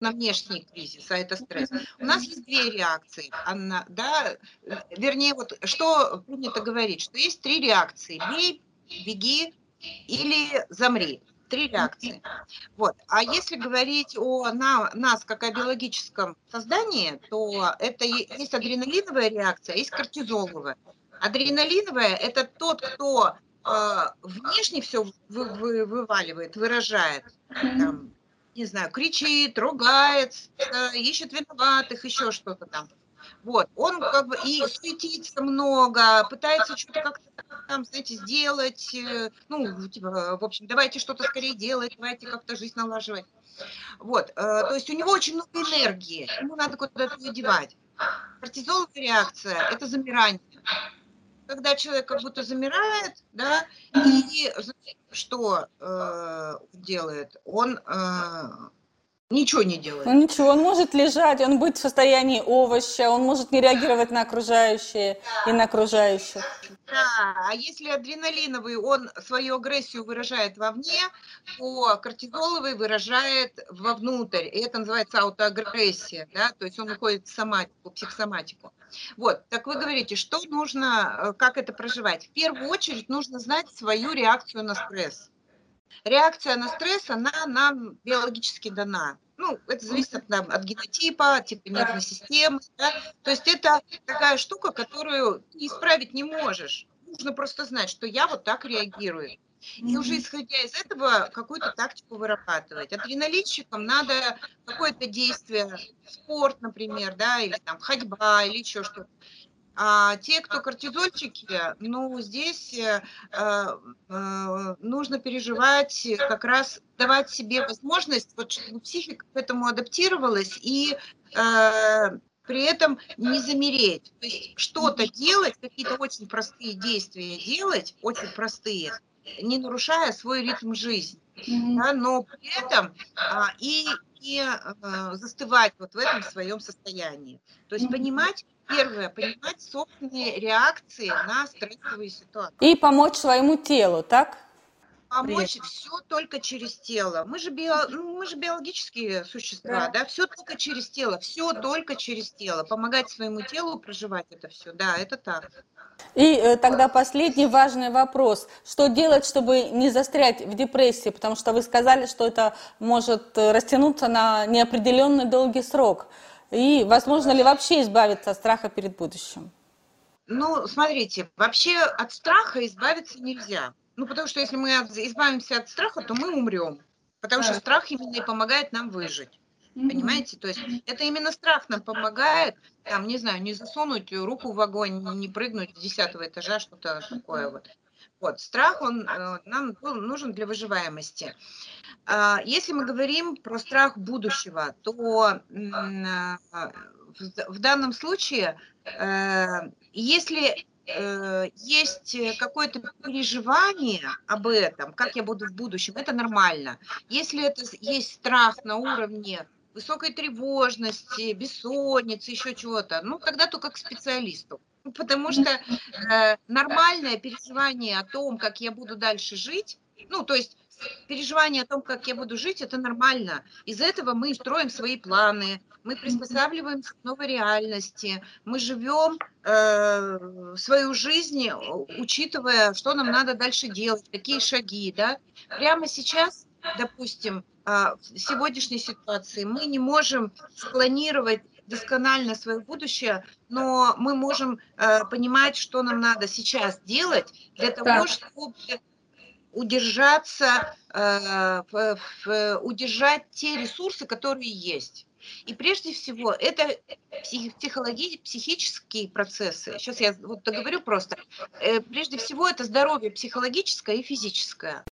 на внешний кризис, а это стресс. У нас есть две реакции, Анна, да, вернее, вот что принято говорить, что есть три реакции. Бей, беги или замри. Три реакции. Вот. А если говорить о на, нас как о биологическом создании, то это есть адреналиновая реакция, есть кортизоловая. Адреналиновая – это тот, кто э, внешне все вы, вы, вываливает, выражает. Там, не знаю, кричит, ругается, ищет виноватых, еще что-то там. Вот, он как бы и суетится много, пытается что-то как-то там, знаете, сделать, э, ну, типа, в общем, давайте что-то скорее делать, давайте как-то жизнь налаживать. Вот, э, то есть у него очень много энергии, ему надо куда-то ее девать. Кортизоловая реакция – это замирание. Когда человек как будто замирает, да, и что э, делает? Он э, ничего не делает. Ну ничего, он может лежать, он будет в состоянии овоща, он может не реагировать на окружающие и на окружающих. Да, а если адреналиновый, он свою агрессию выражает вовне, то кортизоловый выражает вовнутрь, и это называется аутоагрессия, да, то есть он уходит в соматику, психосоматику. Вот, так вы говорите, что нужно, э, как это проживать? В первую очередь нужно знать свою реакцию на стресс. Реакция на стресс, она нам биологически дана. Ну, это зависит от, от генотипа, типа нервной системы. Да? То есть это такая штука, которую исправить не можешь. Нужно просто знать, что я вот так реагирую. И уже исходя из этого какую-то тактику вырабатывать. Адреналинщикам надо какое-то действие, спорт, например, да, или там ходьба, или еще что-то. А те, кто кортизольчики, ну, здесь э, э, нужно переживать, как раз давать себе возможность, вот, чтобы психика к этому адаптировалась и э, при этом не замереть. То есть что-то делать, какие-то очень простые действия делать, очень простые, не нарушая свой ритм жизни. Mm-hmm. Да, но при этом а, и не а, застывать вот в этом своем состоянии. То есть понимать, первое, понимать собственные реакции на стрессовые ситуации. И помочь своему телу, так? Помочь все только через тело. Мы же, био, ну, мы же биологические существа, да. да, все только через тело, все только через тело. Помогать своему телу проживать это все, да, это так. И э, тогда последний важный вопрос. Что делать, чтобы не застрять в депрессии? Потому что вы сказали, что это может э, растянуться на неопределенный долгий срок. И возможно ли вообще избавиться от страха перед будущим? Ну, смотрите, вообще от страха избавиться нельзя. Ну, потому что если мы избавимся от страха, то мы умрем. Потому что страх именно и помогает нам выжить. Понимаете? То есть это именно страх нам помогает, там, не знаю, не засунуть руку в огонь, не прыгнуть с десятого этажа, что-то такое вот. Вот, страх, он э, нам нужен для выживаемости. Э, если мы говорим про страх будущего, то э, в, в данном случае, э, если Э, есть э, какое-то переживание об этом, как я буду в будущем, это нормально. Если это есть страх на уровне высокой тревожности, бессонницы, еще чего-то, ну, тогда только к специалисту. Потому что э, нормальное переживание о том, как я буду дальше жить, ну, то есть переживание о том, как я буду жить, это нормально. Из этого мы строим свои планы, мы приспосабливаемся к новой реальности, мы живем э, свою жизнь, учитывая, что нам надо дальше делать, какие шаги. Да? Прямо сейчас, допустим, э, в сегодняшней ситуации мы не можем спланировать досконально свое будущее, но мы можем э, понимать, что нам надо сейчас делать для того, так. чтобы удержаться, э, удержать те ресурсы, которые есть. И прежде всего, это психологи, психические процессы. Сейчас я вот договорю просто. Э, прежде всего, это здоровье психологическое и физическое.